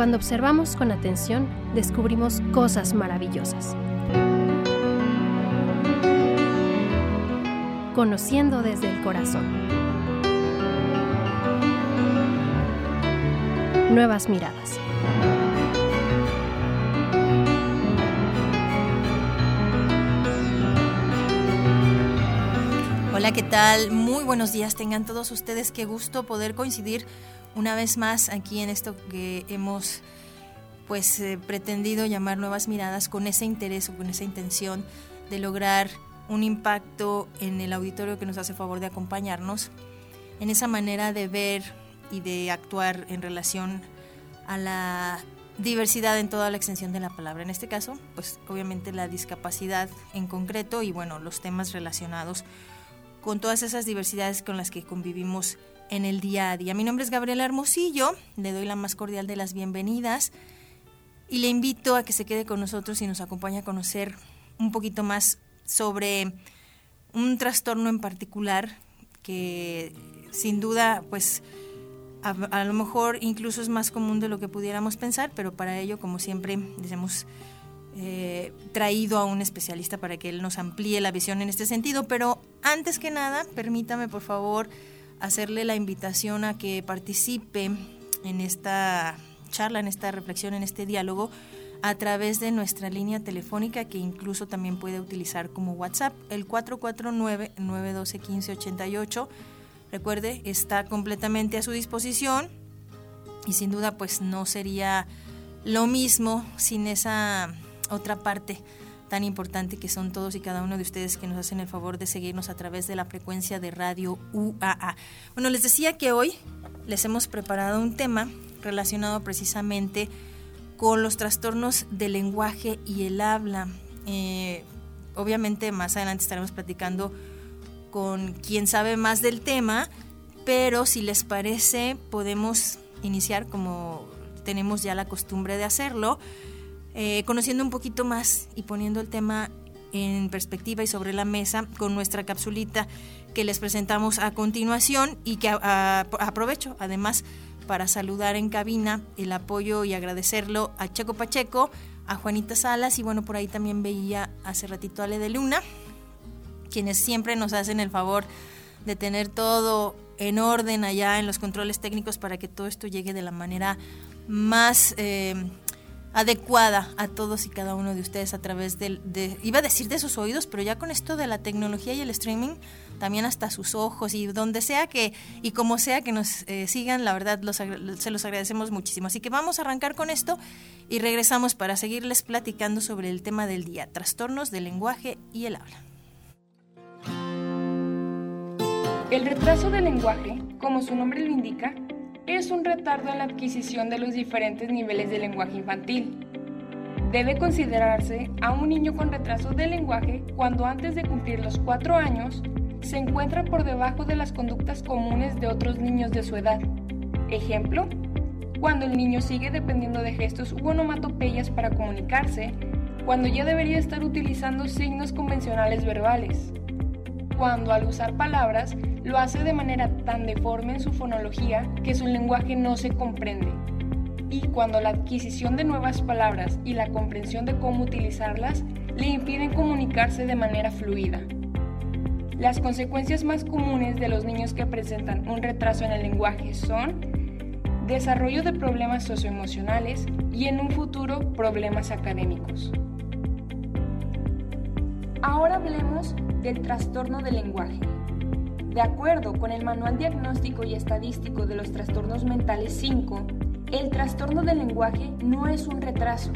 cuando observamos con atención, descubrimos cosas maravillosas. Conociendo desde el corazón. Nuevas miradas. Hola, ¿qué tal? Muy buenos días tengan todos ustedes. Qué gusto poder coincidir una vez más aquí en esto que hemos pues eh, pretendido llamar nuevas miradas con ese interés o con esa intención de lograr un impacto en el auditorio que nos hace favor de acompañarnos, en esa manera de ver y de actuar en relación a la diversidad en toda la extensión de la palabra. En este caso, pues obviamente la discapacidad en concreto y bueno, los temas relacionados con todas esas diversidades con las que convivimos en el día a día. Mi nombre es Gabriela Hermosillo, le doy la más cordial de las bienvenidas y le invito a que se quede con nosotros y nos acompañe a conocer un poquito más sobre un trastorno en particular que sin duda pues a, lo mejor incluso es más común de lo que pudiéramos pensar, pero para ello como siempre les hemos eh, traído a un especialista para que él nos amplíe la visión en este sentido, pero antes que nada permítame por favor hacerle la invitación a que participe en esta charla, en esta reflexión, en este diálogo a través de nuestra línea telefónica que incluso también puede utilizar como WhatsApp, el 449-912-1588. Recuerde, está completamente a su disposición y sin duda pues no sería lo mismo sin esa otra parte tan importante que son todos y cada uno de ustedes que nos hacen el favor de seguirnos a través de la frecuencia de radio UAA. Bueno, les decía que hoy les hemos preparado un tema relacionado precisamente con los trastornos del lenguaje y el habla. Eh, obviamente más adelante estaremos platicando con quien sabe más del tema, pero si les parece podemos iniciar como tenemos ya la costumbre de hacerlo eh, conociendo un poquito más y poniendo el tema en perspectiva y sobre la mesa con nuestra capsulita que les presentamos a continuación y que aprovecho además para saludar en cabina el apoyo y agradecerlo a Checo Pacheco, a Juanita Salas y bueno, por ahí también veía hace ratito a Ale de Luna, quienes siempre nos hacen el favor de tener todo en orden allá en los controles técnicos para que todo esto llegue de la manera más eh, adecuada a todos y cada uno de ustedes a través del, de, iba a decir de sus oídos, pero ya con esto de la tecnología y el streaming, también hasta sus ojos y donde sea que, y como sea que nos eh, sigan, la verdad se los agradecemos muchísimo. Así que vamos a arrancar con esto y regresamos para seguirles platicando sobre el tema del día, trastornos del lenguaje y el habla. El retraso del lenguaje, como su nombre lo indica, es un retardo en la adquisición de los diferentes niveles de lenguaje infantil. Debe considerarse a un niño con retraso de lenguaje cuando antes de cumplir los 4 años se encuentra por debajo de las conductas comunes de otros niños de su edad. Ejemplo, cuando el niño sigue dependiendo de gestos u onomatopeyas para comunicarse, cuando ya debería estar utilizando signos convencionales verbales, cuando al usar palabras lo hace de manera tan deforme en su fonología que su lenguaje no se comprende. Y cuando la adquisición de nuevas palabras y la comprensión de cómo utilizarlas le impiden comunicarse de manera fluida. Las consecuencias más comunes de los niños que presentan un retraso en el lenguaje son desarrollo de problemas socioemocionales y en un futuro problemas académicos. Ahora hablemos del trastorno del lenguaje. De acuerdo con el Manual Diagnóstico y Estadístico de los Trastornos Mentales 5, el trastorno del lenguaje no es un retraso,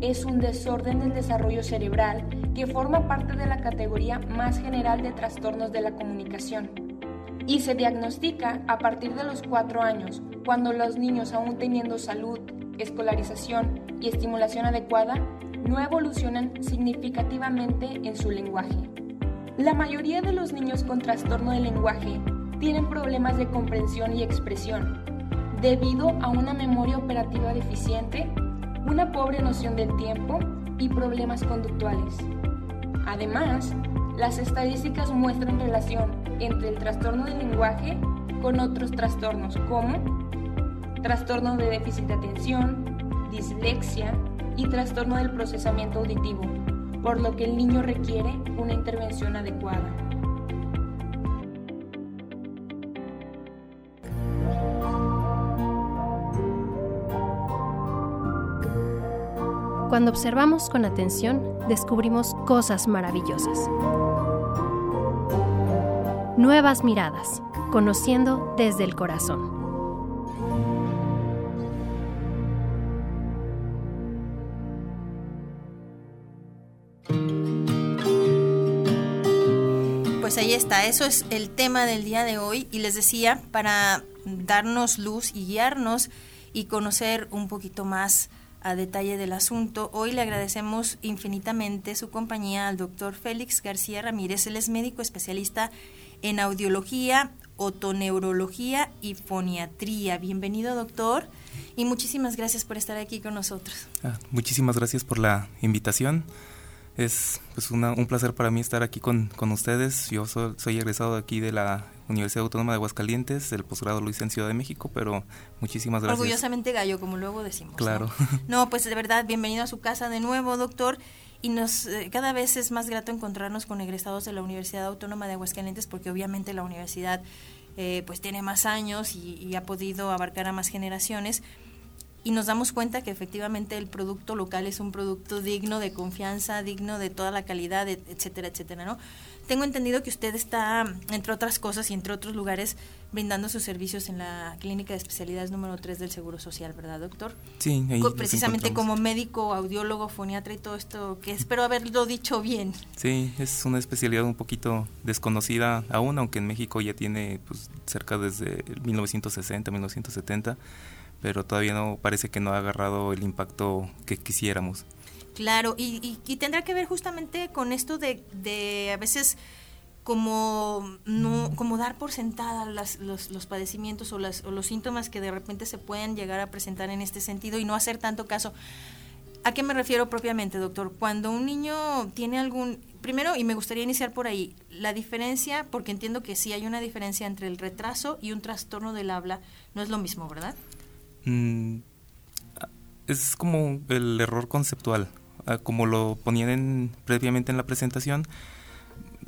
es un desorden del desarrollo cerebral que forma parte de la categoría más general de trastornos de la comunicación y se diagnostica a partir de los 4 años, cuando los niños aún teniendo salud, escolarización y estimulación adecuada no evolucionan significativamente en su lenguaje. La mayoría de los niños con trastorno de lenguaje tienen problemas de comprensión y expresión, debido a una memoria operativa deficiente, una pobre noción del tiempo y problemas conductuales. Además, las estadísticas muestran relación entre el trastorno del lenguaje con otros trastornos como trastorno de déficit de atención, dislexia y trastorno del procesamiento auditivo, por lo que el niño requiere una intervención adecuada. Cuando observamos con atención, descubrimos cosas maravillosas. Nuevas miradas, conociendo desde el corazón. Pues ahí está, eso es el tema del día de hoy y les decía, para darnos luz y guiarnos y conocer un poquito más a detalle del asunto. Hoy le agradecemos infinitamente su compañía al doctor Félix García Ramírez. Él es médico especialista en audiología, otoneurología y foniatría. Bienvenido, doctor, y muchísimas gracias por estar aquí con nosotros. Ah, muchísimas gracias por la invitación. Es pues un placer para mí estar aquí con, con ustedes. Yo soy egresado aquí de la Universidad Autónoma de Aguascalientes, el posgrado hice en Ciudad de México, pero muchísimas gracias. Orgullosamente gallo, como luego decimos. Claro. ¿no? pues de verdad, bienvenido a su casa de nuevo, doctor. Y nos eh, cada vez es más grato encontrarnos con egresados de la Universidad Autónoma de Aguascalientes, porque obviamente la universidad eh, pues tiene más años y, y ha podido abarcar a más generaciones y nos damos cuenta que efectivamente el producto local es un producto digno de confianza, digno de toda la calidad, etcétera, etcétera, ¿no? Tengo entendido que usted está, entre otras cosas y entre otros lugares, brindando sus servicios en la Clínica de Especialidades número 3 del Seguro Social, ¿verdad, doctor? Sí, ahí Precisamente como médico, audiólogo, foniatra y todo esto, que espero haberlo dicho bien. Sí, es una especialidad un poquito desconocida aún, aunque en México ya tiene pues, cerca desde 1960, 1970 pero todavía no parece que no ha agarrado el impacto que quisiéramos. Claro, y, y, tendrá que ver justamente con esto de, de a veces como no como dar por sentada las, los, los, padecimientos o, las, o los síntomas que de repente se pueden llegar a presentar en este sentido y no hacer tanto caso. ¿A qué me refiero propiamente, doctor? Cuando un niño tiene algún... Primero, y me gustaría iniciar por ahí, la diferencia, porque entiendo que sí hay una diferencia entre el retraso y un trastorno del habla, no es lo mismo, ¿verdad? Mm, es como el error conceptual. Ah, como lo ponían previamente en la presentación,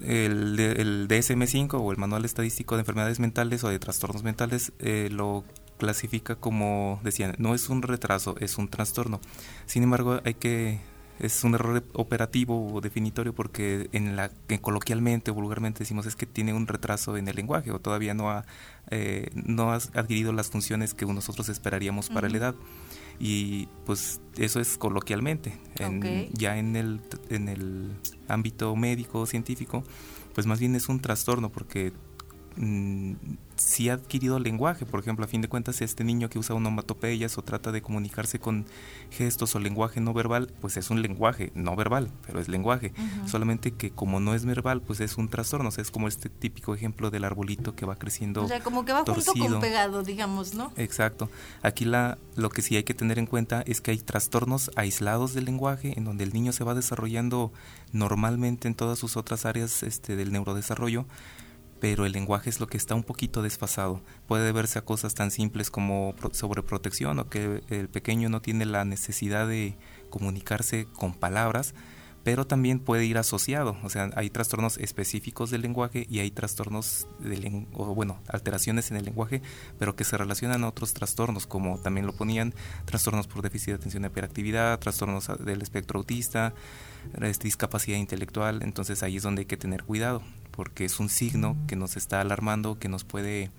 el, el DSM-5 o el Manual Estadístico de Enfermedades Mentales o de Trastornos Mentales eh, lo clasifica como, decían, no es un retraso, es un trastorno. Sin embargo, hay que es un error operativo o definitorio porque en la que coloquialmente o vulgarmente decimos es que tiene un retraso en el lenguaje o todavía no ha eh, no ha adquirido las funciones que nosotros esperaríamos para la edad. Y pues eso es coloquialmente. Ya en el en el ámbito médico científico pues más bien es un trastorno porque mm, si ha adquirido lenguaje, por ejemplo, a fin de cuentas, este niño que usa onomatopeyas o trata de comunicarse con gestos o lenguaje no verbal, pues es un lenguaje no verbal, pero es lenguaje. Solamente que como no es verbal, pues es un trastorno, o sea, es como este típico ejemplo del arbolito que va creciendo. O sea, como que va junto con pegado, digamos, ¿no? Exacto. Aquí la, lo que sí hay que tener en cuenta es que hay trastornos aislados del lenguaje, en donde el niño se va desarrollando normalmente en todas sus otras áreas este, del neurodesarrollo, pero el lenguaje es lo que está un poquito desfasado. Puede deberse a cosas tan simples como sobreprotección o que el pequeño no tiene la necesidad de comunicarse con palabras, pero también puede ir asociado, o sea, hay trastornos específicos del lenguaje y hay trastornos, de o bueno, alteraciones en el lenguaje, pero que se relacionan a otros trastornos, como también lo ponían, trastornos por déficit de atención y hiperactividad, trastornos del espectro autista, discapacidad intelectual, entonces ahí es donde hay que tener cuidado porque es un signo que nos está alarmando, que nos puede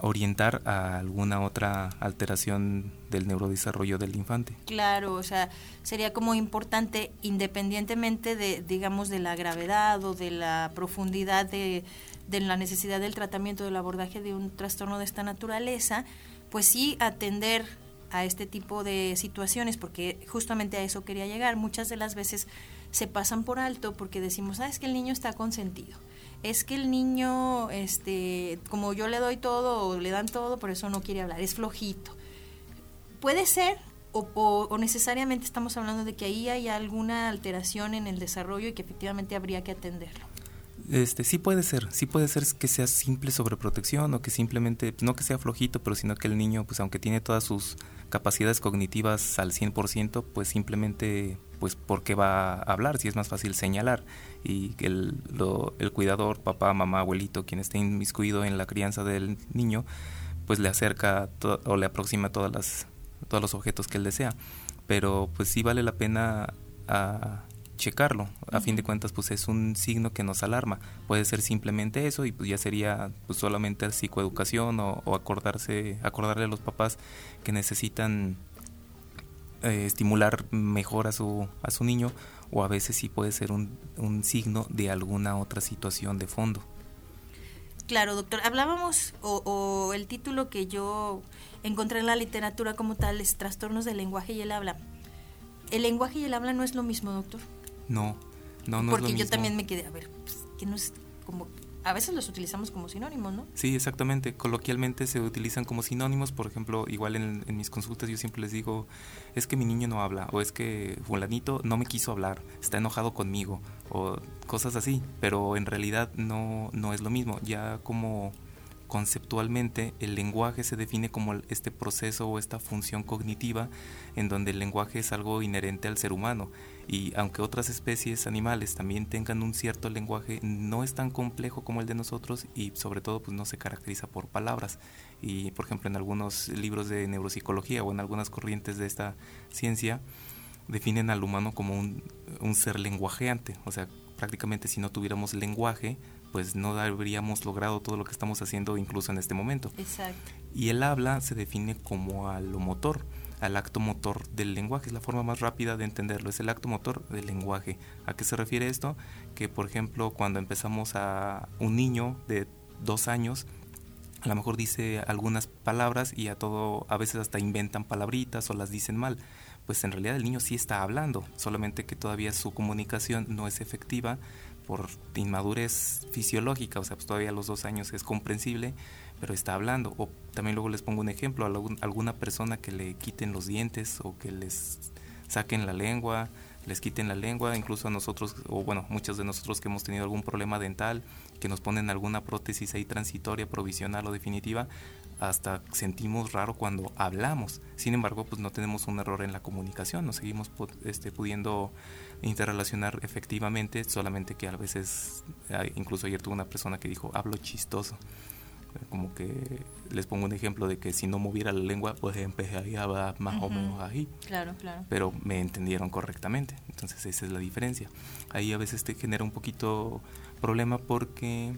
orientar a alguna otra alteración del neurodesarrollo del infante. Claro, o sea, sería como importante, independientemente de, digamos, de la gravedad o de la profundidad de, de la necesidad del tratamiento, del abordaje de un trastorno de esta naturaleza, pues sí atender a este tipo de situaciones, porque justamente a eso quería llegar. Muchas de las veces se pasan por alto porque decimos, ah, es que el niño está consentido. Es que el niño, este, como yo le doy todo o le dan todo, por eso no quiere hablar, es flojito. Puede ser, o, necesariamente estamos hablando de que ahí hay alguna alteración en el desarrollo y que efectivamente habría que atenderlo. Este, sí puede ser, sí puede ser que sea simple sobreprotección o que simplemente, no que sea flojito, pero sino que el niño, pues aunque tiene todas sus capacidades cognitivas al 100%, pues simplemente, pues porque va a hablar, si es más fácil señalar y el, el cuidador, papá, mamá, abuelito, quien esté inmiscuido en la crianza del niño, pues le acerca o le aproxima todas las, todos los objetos que él desea. Pero pues sí vale la pena a checarlo. A fin de cuentas, pues es un signo que nos alarma. Puede ser simplemente eso y pues ya sería pues, solamente psicoeducación o, acordarse, acordarle a los papás que necesitan eh, estimular mejor a su, a su niño o a veces sí puede ser un, un signo de alguna otra situación de fondo. Claro, doctor. Hablábamos, o, o, el título que yo encontré en la literatura como tal es Trastornos del lenguaje y el habla. ¿El lenguaje y el habla no es lo mismo, doctor? No, no, no Porque es lo yo mismo. también me quedé, a ver, pues, que no es como... A veces los utilizamos como sinónimos, ¿no? Sí, exactamente. Coloquialmente se utilizan como sinónimos. Por ejemplo, igual en, mis consultas yo siempre les digo, es que mi niño no habla, o es que fulanito no me quiso hablar, está enojado conmigo, o cosas así. Pero en realidad no, no es lo mismo. Ya como conceptualmente el lenguaje se define como este proceso o esta función cognitiva en donde el lenguaje es algo inherente al ser humano. Y aunque otras especies animales también tengan un cierto lenguaje no es tan complejo como el de nosotros y sobre todo pues no se caracteriza por palabras. Y por ejemplo en algunos libros de neuropsicología o en algunas corrientes de esta ciencia definen al humano como un, un ser lenguajeante. O sea prácticamente si no tuviéramos lenguaje pues no habríamos logrado todo lo que estamos haciendo incluso en este momento. Exacto. Y el habla se define como a lo motor, al acto motor del lenguaje, es la forma más rápida de entenderlo, es el acto motor del lenguaje. ¿A qué se refiere esto? Que por ejemplo cuando empezamos a un niño de dos años, a lo mejor dice algunas palabras y a todo, a veces hasta inventan palabritas o las dicen mal. Pues en realidad el niño sí está hablando, solamente que todavía su comunicación no es efectiva por inmadurez fisiológica, o sea, pues todavía a los dos años es comprensible, pero está hablando. O también luego les pongo un ejemplo, a alguna persona que le quiten los dientes o que les saquen la lengua, les quiten la lengua, incluso a nosotros, o bueno, muchos de nosotros que hemos tenido algún problema dental, que nos ponen alguna prótesis ahí transitoria, provisional o definitiva, hasta sentimos raro cuando hablamos. Sin embargo, pues no tenemos un error en la comunicación, nos seguimos este, pudiendo interrelacionar efectivamente, solamente que a veces, incluso ayer tuve una persona que dijo, hablo chistoso. Como que les pongo un ejemplo de que si no moviera la lengua, pues empezaría más uh -huh. o menos ahí. Claro, claro. Pero me entendieron correctamente. Entonces esa es la diferencia. Ahí a veces te genera un poquito problema porque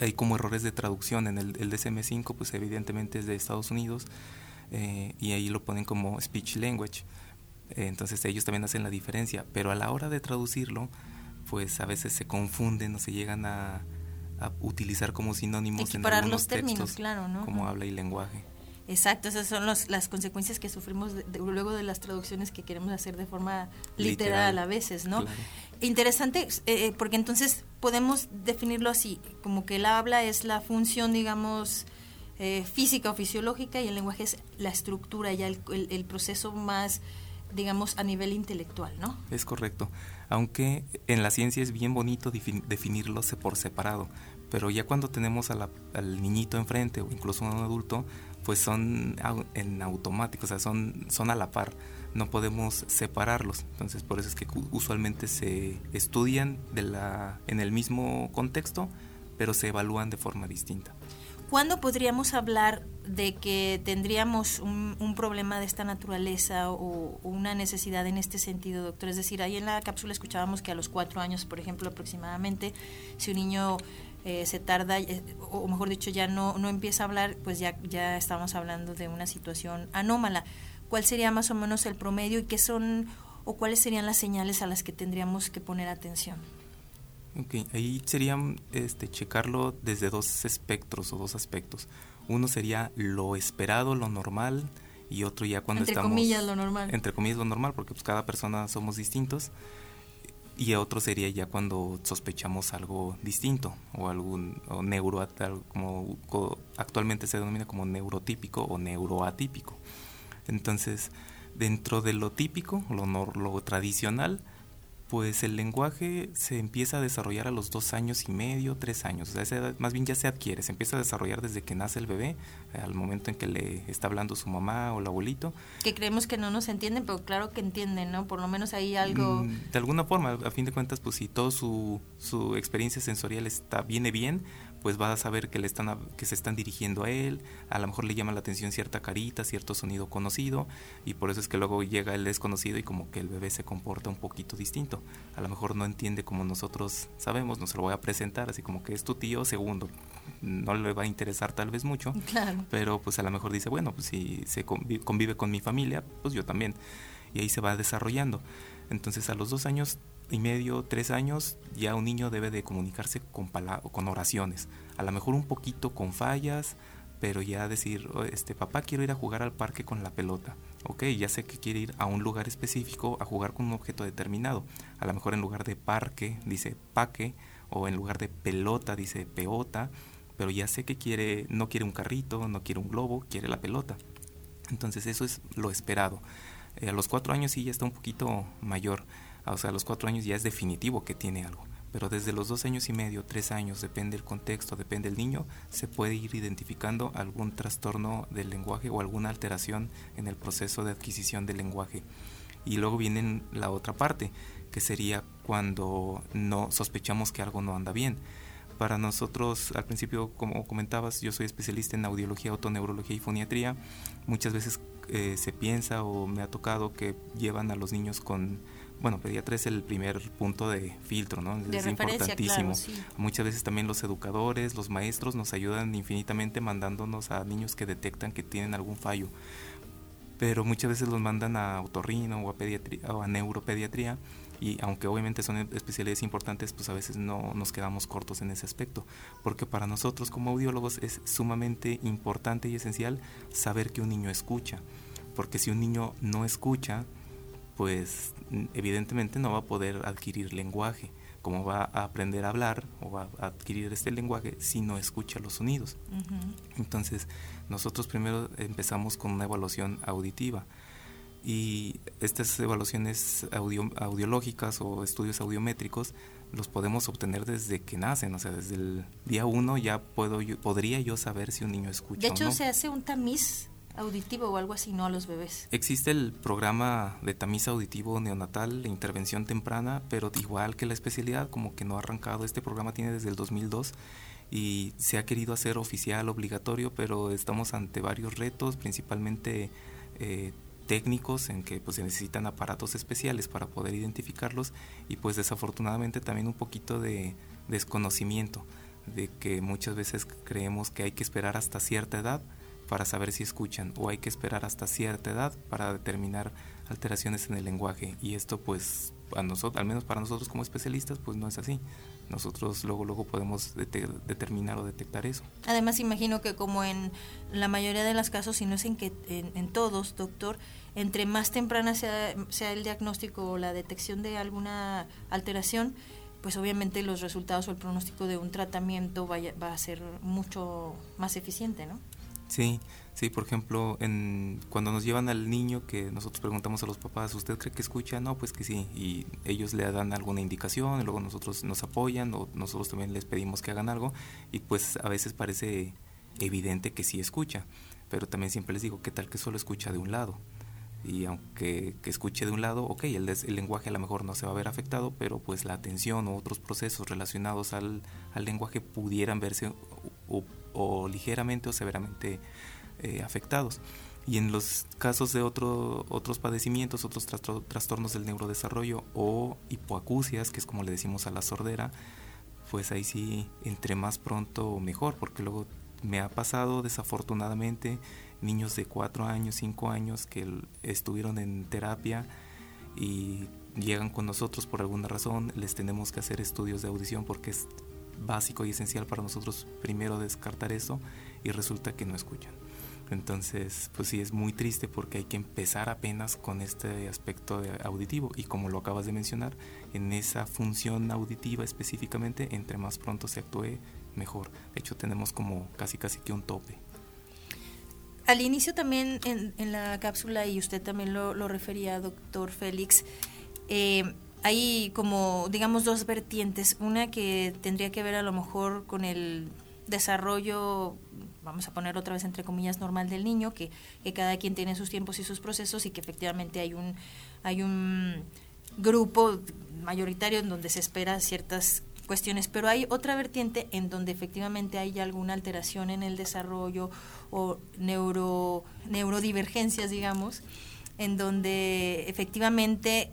hay como errores de traducción. En el, el DSM5, pues evidentemente es de Estados Unidos eh, y ahí lo ponen como speech language. Entonces ellos también hacen la diferencia. Pero a la hora de traducirlo, pues a veces se confunden o se llegan a, a utilizar como sinónimos Equiparar en algunos los términos, textos, claro, ¿no? como habla y lenguaje. Exacto, esas son los, las consecuencias que sufrimos de, de, luego de las traducciones que queremos hacer de forma literal, literal a veces, ¿no? Claro. Interesante, eh, porque entonces podemos definirlo así, como que el habla es la función, digamos, eh, física o fisiológica y el lenguaje es la estructura, ya el, el, el proceso más, digamos, a nivel intelectual, ¿no? Es correcto, aunque en la ciencia es bien bonito definirlos por separado, pero ya cuando tenemos a la, al niñito enfrente o incluso a un adulto, pues son en automático, o sea, son, son a la par, no podemos separarlos. Entonces, por eso es que usualmente se estudian de la, en el mismo contexto, pero se evalúan de forma distinta. ¿Cuándo podríamos hablar de que tendríamos un, un problema de esta naturaleza o, o, una necesidad en este sentido, doctor? Es decir, ahí en la cápsula escuchábamos que a los cuatro años, por ejemplo, aproximadamente, si un niño eh, se tarda, eh, o mejor dicho, ya no, no empieza a hablar, pues ya, ya estamos hablando de una situación anómala. ¿Cuál sería más o menos el promedio y qué son o cuáles serían las señales a las que tendríamos que poner atención? Ok, ahí sería este, checarlo desde dos espectros o dos aspectos. Uno sería lo esperado, lo normal, y otro ya cuando entre estamos... Entre comillas lo normal. Entre comillas lo normal, porque pues cada persona somos distintos. Y otro sería ya cuando sospechamos algo distinto o algún o neuro como actualmente se denomina como neurotípico o neuroatípico. Entonces, dentro de lo típico, lo, lo tradicional, Pues el lenguaje se empieza a desarrollar a los dos años y medio, tres años. O sea, esa edad más bien ya se adquiere, se empieza a desarrollar desde que nace el bebé, al momento en que le está hablando su mamá o el abuelito. Que creemos que no nos entienden, pero claro que entienden, ¿no? Por lo menos ahí algo... Mm, de alguna forma, a fin de cuentas, pues si toda su, su experiencia sensorial está viene bien, pues va a saber que le están que se están dirigiendo a él, a lo mejor le llama la atención cierta carita, cierto sonido conocido y por eso es que luego llega el desconocido y como que el bebé se comporta un poquito distinto. A lo mejor no entiende como nosotros sabemos, no se lo voy a presentar, así como que es tu tío segundo. No le va a interesar tal vez mucho, pero pues a lo mejor dice, bueno, pues si se convive con mi familia, pues yo también. Y ahí se va desarrollando. Entonces a los dos años y medio, tres años, ya un niño debe de comunicarse con, con oraciones. A lo mejor un poquito con fallas, pero ya decir, oh, este papá quiero ir a jugar al parque con la pelota. Ok, ya sé que quiere ir a un lugar específico a jugar con un objeto determinado. A lo mejor en lugar de parque dice paque o en lugar de pelota dice peota, pero ya sé que quiere, no quiere un carrito, no quiere un globo, quiere la pelota. Entonces eso es lo esperado. Eh, a los cuatro años sí ya está un poquito mayor o sea, a los cuatro años ya es definitivo que tiene algo. Pero desde los dos años y medio, tres años, depende del contexto, depende del niño, se puede ir identificando algún trastorno del lenguaje o alguna alteración en el proceso de adquisición del lenguaje. Y luego viene la otra parte, que sería cuando no sospechamos que algo no anda bien. Para nosotros, al principio, como comentabas, yo soy especialista en audiología, autoneurología y foniatría. Muchas veces eh, se piensa o me ha tocado que llevan a los niños con bueno, pediatra es el primer punto de filtro, ¿no? es importantísimo. Muchas veces también los educadores, los maestros nos ayudan infinitamente mandándonos a niños que detectan que tienen algún fallo. Pero muchas veces los mandan a otorrino o a, pediatría, o a neuropediatría y aunque obviamente son especialidades importantes, pues a veces no nos quedamos cortos en ese aspecto, porque para nosotros como audiólogos es sumamente importante y esencial saber que un niño escucha, porque si un niño no escucha, pues evidentemente no va a poder adquirir lenguaje. ¿Cómo va a aprender a hablar o va a adquirir este lenguaje si no escucha los sonidos? Entonces, nosotros primero empezamos con una evaluación auditiva. Y estas evaluaciones audiológicas o estudios audiométricos los podemos obtener desde que nacen, o sea, desde el día uno ya puedo podría yo saber si un niño escucha. De hecho, se hace un tamiz auditivo o algo así, no a los bebés. Existe el programa de tamiz auditivo neonatal de intervención temprana, pero igual que la especialidad, como que no ha arrancado. Este programa tiene desde el 2002 y se ha querido hacer oficial, obligatorio, pero estamos ante varios retos, principalmente eh, técnicos en que pues, se necesitan aparatos especiales para poder identificarlos y pues desafortunadamente también un poquito de desconocimiento de que muchas veces creemos que hay que esperar hasta cierta edad para saber si escuchan o hay que esperar hasta cierta edad para determinar alteraciones en el lenguaje. Y esto pues a nosotros al menos para nosotros como especialistas pues no es así. Nosotros luego luego podemos determinar o detectar eso. Además imagino que como en la mayoría de los casos si no es en que en, todos doctor entre más temprana sea, sea el diagnóstico o la detección de alguna alteración pues obviamente los resultados o el pronóstico de un tratamiento vaya, va a ser mucho más eficiente, ¿no? Sí, sí, por ejemplo, en, cuando nos llevan al niño que nosotros preguntamos a los papás, ¿usted cree que escucha? No, pues que sí, y ellos le dan alguna indicación, y luego nosotros nos apoyan o nosotros también les pedimos que hagan algo y pues a veces parece evidente que sí escucha, pero también siempre les digo, ¿qué tal que solo escucha de un lado? y aunque que escuche de un lado, ok, el, el, lenguaje a lo mejor no se va a ver afectado, pero pues la atención o otros procesos relacionados al, al lenguaje pudieran verse o, ligeramente o severamente eh, afectados. Y en los casos de otro, otros padecimientos, otros trastornos del neurodesarrollo o hipoacusias, que es como le decimos a la sordera, pues ahí sí, entre más pronto mejor, porque luego me ha pasado desafortunadamente niños de 4 años, 5 años que estuvieron en terapia y llegan con nosotros por alguna razón, les tenemos que hacer estudios de audición porque es básico y esencial para nosotros primero descartar eso y resulta que no escuchan. Entonces, pues sí, es muy triste porque hay que empezar apenas con este aspecto auditivo y como lo acabas de mencionar, en esa función auditiva específicamente, entre más pronto se actúe, mejor. De hecho, tenemos como casi casi que un tope. Al inicio también en, la cápsula, y usted también lo, refería, doctor Félix, eh, hay como, digamos, dos vertientes. Una que tendría que ver a lo mejor con el desarrollo, vamos a poner otra vez entre comillas, normal del niño, que, que cada quien tiene sus tiempos y sus procesos y que efectivamente hay un, hay un grupo mayoritario en donde se espera ciertas cuestiones, pero hay otra vertiente en donde efectivamente hay alguna alteración en el desarrollo o neuro, neurodivergencias, digamos, en donde efectivamente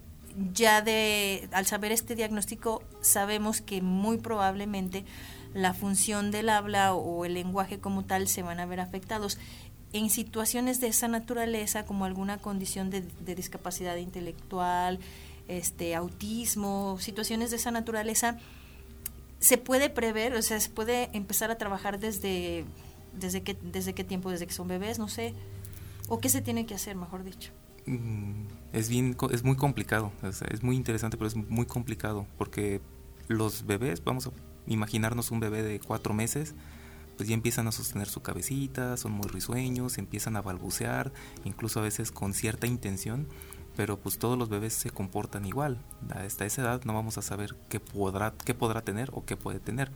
ya de al saber este diagnóstico sabemos que muy probablemente la función del habla o el lenguaje como tal se van a ver afectados. En situaciones de esa naturaleza como alguna condición de, discapacidad intelectual este autismo situaciones de esa naturaleza se puede prever o sea se puede empezar a trabajar desde desde qué desde qué tiempo desde que son bebés no sé o qué se tiene que hacer mejor dicho es bien es muy complicado es muy interesante pero es muy complicado porque los bebés vamos a imaginarnos un bebé de cuatro meses pues ya empiezan a sostener su cabecita son muy risueños empiezan a balbucear incluso a veces con cierta intención pero pues todos los bebés se comportan igual. Hasta esa edad no vamos a saber qué podrá qué podrá tener o qué puede tener.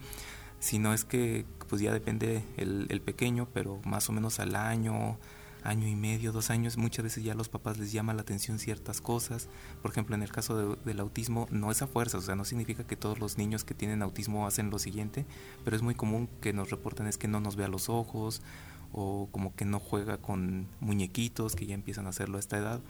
Si no es que pues ya depende el, el pequeño pero más o menos al año año y medio, dos años, muchas veces ya a los papás les llama la atención ciertas cosas. Por ejemplo, en el caso del autismo, no es a fuerza, o sea, no significa que todos los niños que tienen autismo hacen lo siguiente, pero es muy común que nos reporten es que no nos vea los ojos o como que no juega con muñequitos, que ya empiezan a hacerlo a esta edad.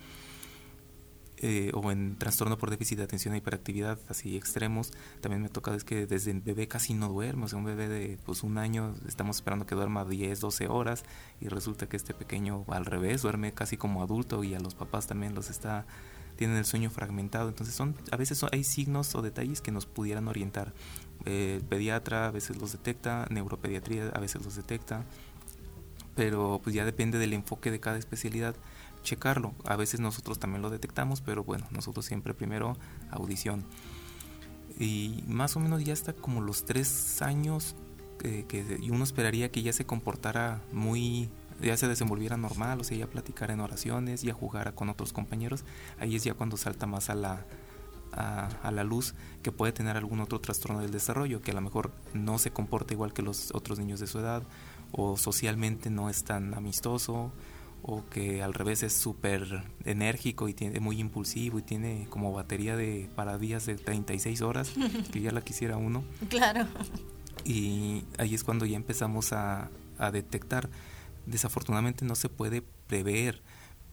Eh, o en trastorno por déficit de atención e hiperactividad así extremos, también me toca es que desde bebé casi no duerme, o sea, un bebé de pues un año estamos esperando que duerma 10, 12 horas y resulta que este pequeño al revés duerme casi como adulto y a los papás también los está tienen el sueño fragmentado, entonces son a veces hay signos o detalles que nos pudieran orientar. Pediatra a veces los detecta, neuropediatría a veces los detecta, pero pues ya depende del enfoque de cada especialidad checarlo. A veces nosotros también lo detectamos, pero bueno, nosotros siempre primero audición. Y más o menos ya hasta como los tres años eh, que y uno esperaría que ya se comportara muy, ya se desenvolviera normal, o sea, ya platicara en oraciones, ya jugara con otros compañeros, ahí es ya cuando salta más a la, a, a, la luz que puede tener algún otro trastorno del desarrollo, que a lo mejor no se comporta igual que los otros niños de su edad, o socialmente no es tan amistoso, o que al revés es súper enérgico y tiene muy impulsivo y tiene como batería de para días de 36 horas, que ya la quisiera uno. Claro. Y ahí es cuando ya empezamos a, a detectar. Desafortunadamente no se puede prever,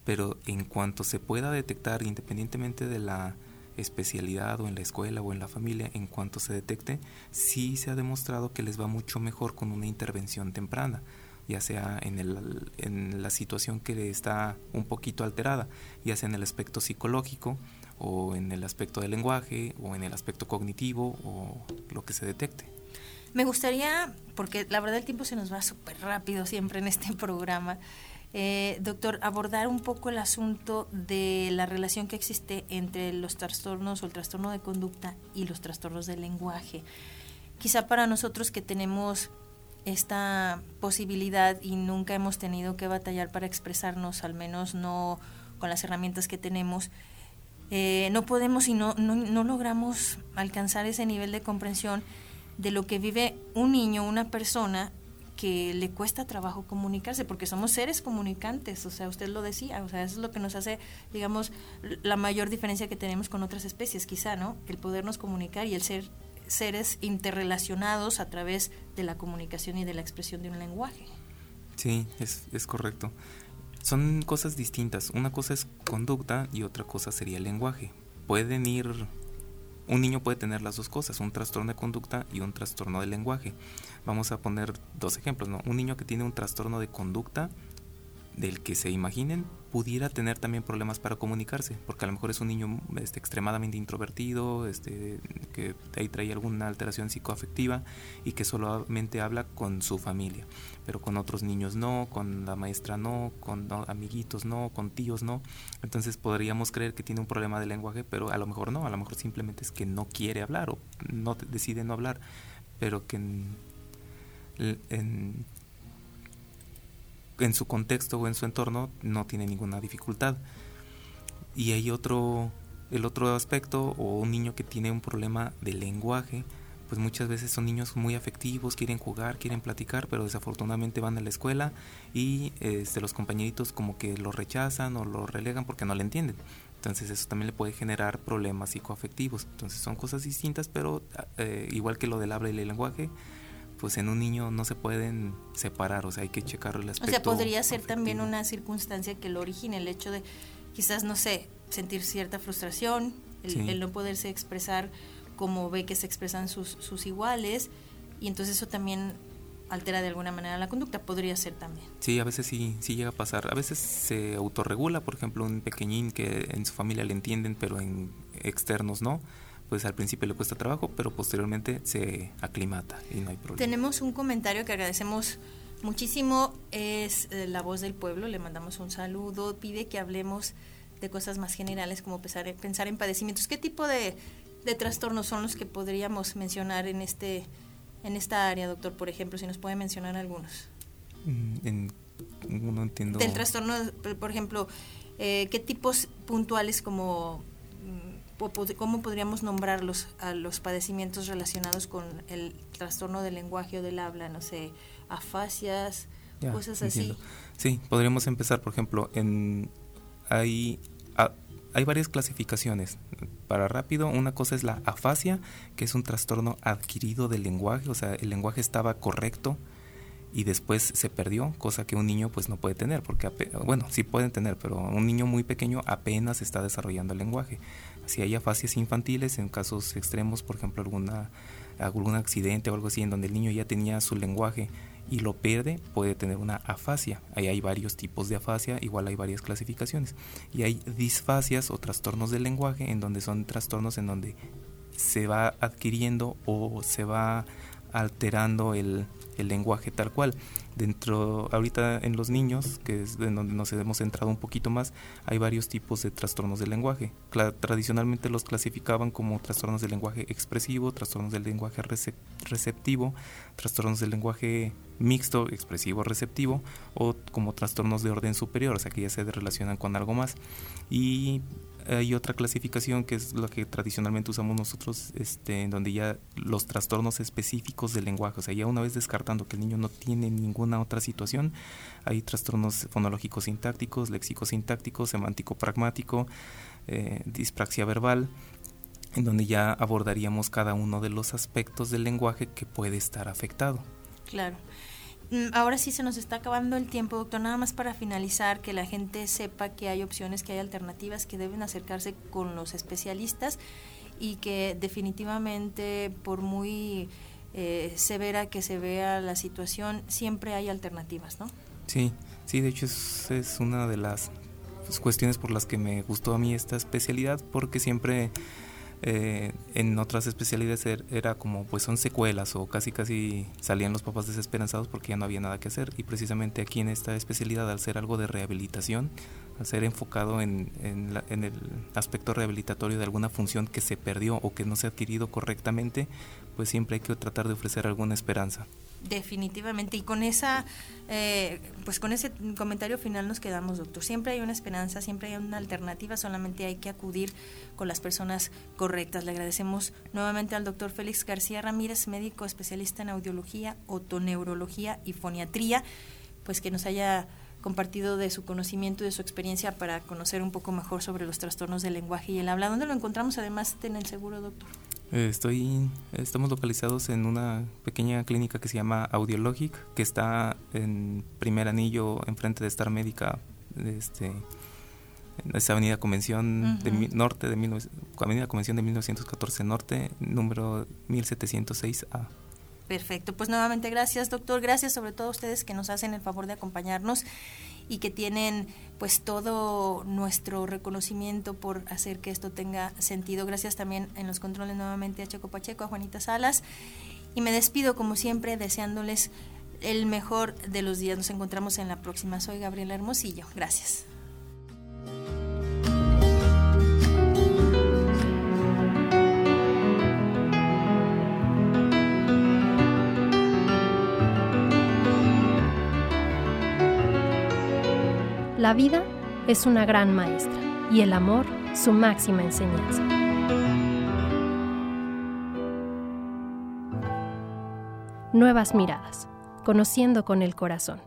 pero en cuanto se pueda detectar, independientemente de la especialidad o en la escuela o en la familia, en cuanto se detecte, sí se ha demostrado que les va mucho mejor con una intervención temprana ya sea en, el, en la situación que está un poquito alterada, ya sea en el aspecto psicológico o en el aspecto del lenguaje o en el aspecto cognitivo o lo que se detecte. Me gustaría, porque la verdad el tiempo se nos va súper rápido siempre en este programa, eh, doctor, abordar un poco el asunto de la relación que existe entre los trastornos o el trastorno de conducta y los trastornos del lenguaje. Quizá para nosotros que tenemos esta posibilidad y nunca hemos tenido que batallar para expresarnos, al menos no con las herramientas que tenemos, eh, no podemos y no, no, logramos alcanzar ese nivel de comprensión de lo que vive un niño, una persona que le cuesta trabajo comunicarse, porque somos seres comunicantes, o sea, usted lo decía, o sea, eso es lo que nos hace, digamos, la mayor diferencia que tenemos con otras especies, quizá, ¿no? El podernos comunicar y el ser seres interrelacionados a través de la comunicación y de la expresión de un lenguaje. Sí, es, es correcto. Son cosas distintas. Una cosa es conducta y otra cosa sería el lenguaje. Pueden ir un niño puede tener las dos cosas, un trastorno de conducta y un trastorno de lenguaje. Vamos a poner dos ejemplos, ¿no? Un niño que tiene un trastorno de conducta del que se imaginen pudiera tener también problemas para comunicarse, porque a lo mejor es un niño este, extremadamente introvertido, este, que ahí trae alguna alteración psicoafectiva y que solamente habla con su familia, pero con otros niños no, con la maestra no, con amiguitos no, con tíos no. Entonces podríamos creer que tiene un problema de lenguaje, pero a lo mejor no, a lo mejor simplemente es que no quiere hablar o no decide no hablar, pero que en en su contexto o en su entorno no tiene ninguna dificultad. Y hay otro, el otro aspecto, o un niño que tiene un problema de lenguaje, pues muchas veces son niños muy afectivos, quieren jugar, quieren platicar, pero desafortunadamente van a la escuela y este, los compañeritos como que lo rechazan o lo relegan porque no le entienden. Entonces eso también le puede generar problemas psicoafectivos. Entonces son cosas distintas, pero eh, igual que lo del habla y el lenguaje, pues en un niño no se pueden separar, o sea, hay que checar el aspecto. O sea, podría ser también una circunstancia que lo origine, el hecho de quizás, no sé, sentir cierta frustración, el no poderse expresar como ve que se expresan sus, sus iguales y entonces eso también altera de alguna manera la conducta, podría ser también. Sí, a veces sí, sí llega a pasar. A veces se autorregula, por ejemplo, un pequeñín que en su familia le entienden, pero en externos no. Pues al principio le cuesta trabajo, pero posteriormente se aclimata y no hay problema. Tenemos un comentario que agradecemos muchísimo, es eh, la voz del pueblo, le mandamos un saludo, pide que hablemos de cosas más generales como pensar, pensar en padecimientos. ¿Qué tipo de de trastornos son los que podríamos mencionar en este en esta área, doctor? Por ejemplo, si nos puede mencionar algunos. Mm, no entiendo. Del trastorno, por ejemplo, eh, ¿qué tipos puntuales como cómo podríamos nombrarlos a los padecimientos relacionados con el trastorno del lenguaje o del habla? No sé, afasias, cosas así. Sí, podríamos empezar, por ejemplo, en hay hay varias clasificaciones. Para rápido, una cosa es la afasia, que es un trastorno adquirido del lenguaje, o sea, el lenguaje estaba correcto y después se perdió, cosa que un niño pues no puede tener, porque bueno, sí pueden tener, pero un niño muy pequeño apenas está desarrollando el lenguaje. Si hay afasias infantiles, en casos extremos, por ejemplo, alguna algún accidente o algo así en donde el niño ya tenía su lenguaje y lo pierde, puede tener una afasia. Ahí hay varios tipos de afasia, igual hay varias clasificaciones. Y hay disfasias o trastornos del lenguaje, en donde son trastornos en donde se va adquiriendo o se va alterando el, el lenguaje tal cual. Dentro, ahorita en los niños, que es en donde nos hemos centrado un poquito más, hay varios tipos de trastornos del lenguaje. tradicionalmente los clasificaban como trastornos del lenguaje expresivo, trastornos del lenguaje receptivo, trastornos del lenguaje mixto, expresivo, receptivo, o como trastornos de orden superior, o sea que ya se relacionan con algo más. Y hay otra clasificación que es la que tradicionalmente usamos nosotros, este, en donde ya los trastornos específicos del lenguaje, o sea, ya una vez descartando que el niño no tiene ninguna otra situación, hay trastornos fonológicos sintácticos, léxicos sintácticos, semántico pragmático, eh, dispraxia verbal, en donde ya abordaríamos cada uno de los aspectos del lenguaje que puede estar afectado. Claro. Mm, ahora sí se nos está acabando el tiempo, doctor. Nada más para finalizar, que la gente sepa que hay opciones, que hay alternativas, que deben acercarse con los especialistas y que definitivamente, por muy eh, severa que se vea la situación, siempre hay alternativas, ¿no? Sí, sí, de hecho es, una de las pues, cuestiones por las que me gustó a mí esta especialidad, porque siempre eh, en otras especialidades er, era como pues son secuelas o casi casi salían los papás desesperanzados porque ya no había nada que hacer. Y precisamente aquí en esta especialidad al ser algo de rehabilitación al ser enfocado en, en, en el aspecto rehabilitatorio de alguna función que se perdió o que no se ha adquirido correctamente pues siempre hay que tratar de ofrecer alguna esperanza Definitivamente. Y con esa, eh, pues con ese comentario final nos quedamos, doctor. Siempre hay una esperanza, siempre hay una alternativa, solamente hay que acudir con las personas correctas. Le agradecemos nuevamente al doctor Félix García Ramírez, médico especialista en audiología, otoneurología y foniatría, pues que nos haya compartido de su conocimiento y de su experiencia para conocer un poco mejor sobre los trastornos del lenguaje y el habla. ¿Dónde lo encontramos además en el seguro, doctor? Eh, estoy, estamos localizados en una pequeña clínica que se llama Audiologic, que está en primer anillo enfrente de Star Médica, este, en esa avenida Convención de Norte, de avenida Convención de 1914 Norte, número 1706A. Perfecto, pues nuevamente gracias doctor, gracias sobre todo a ustedes que nos hacen el favor de acompañarnos y que tienen pues todo nuestro reconocimiento por hacer que esto tenga sentido. Gracias también en los controles nuevamente a Checo Pacheco, a Juanita Salas. Y me despido como siempre deseándoles el mejor de los días. Nos encontramos en la próxima. Soy Gabriela Hermosillo. Gracias. La vida es una gran maestra y el amor su máxima enseñanza. Nuevas miradas, conociendo con el corazón.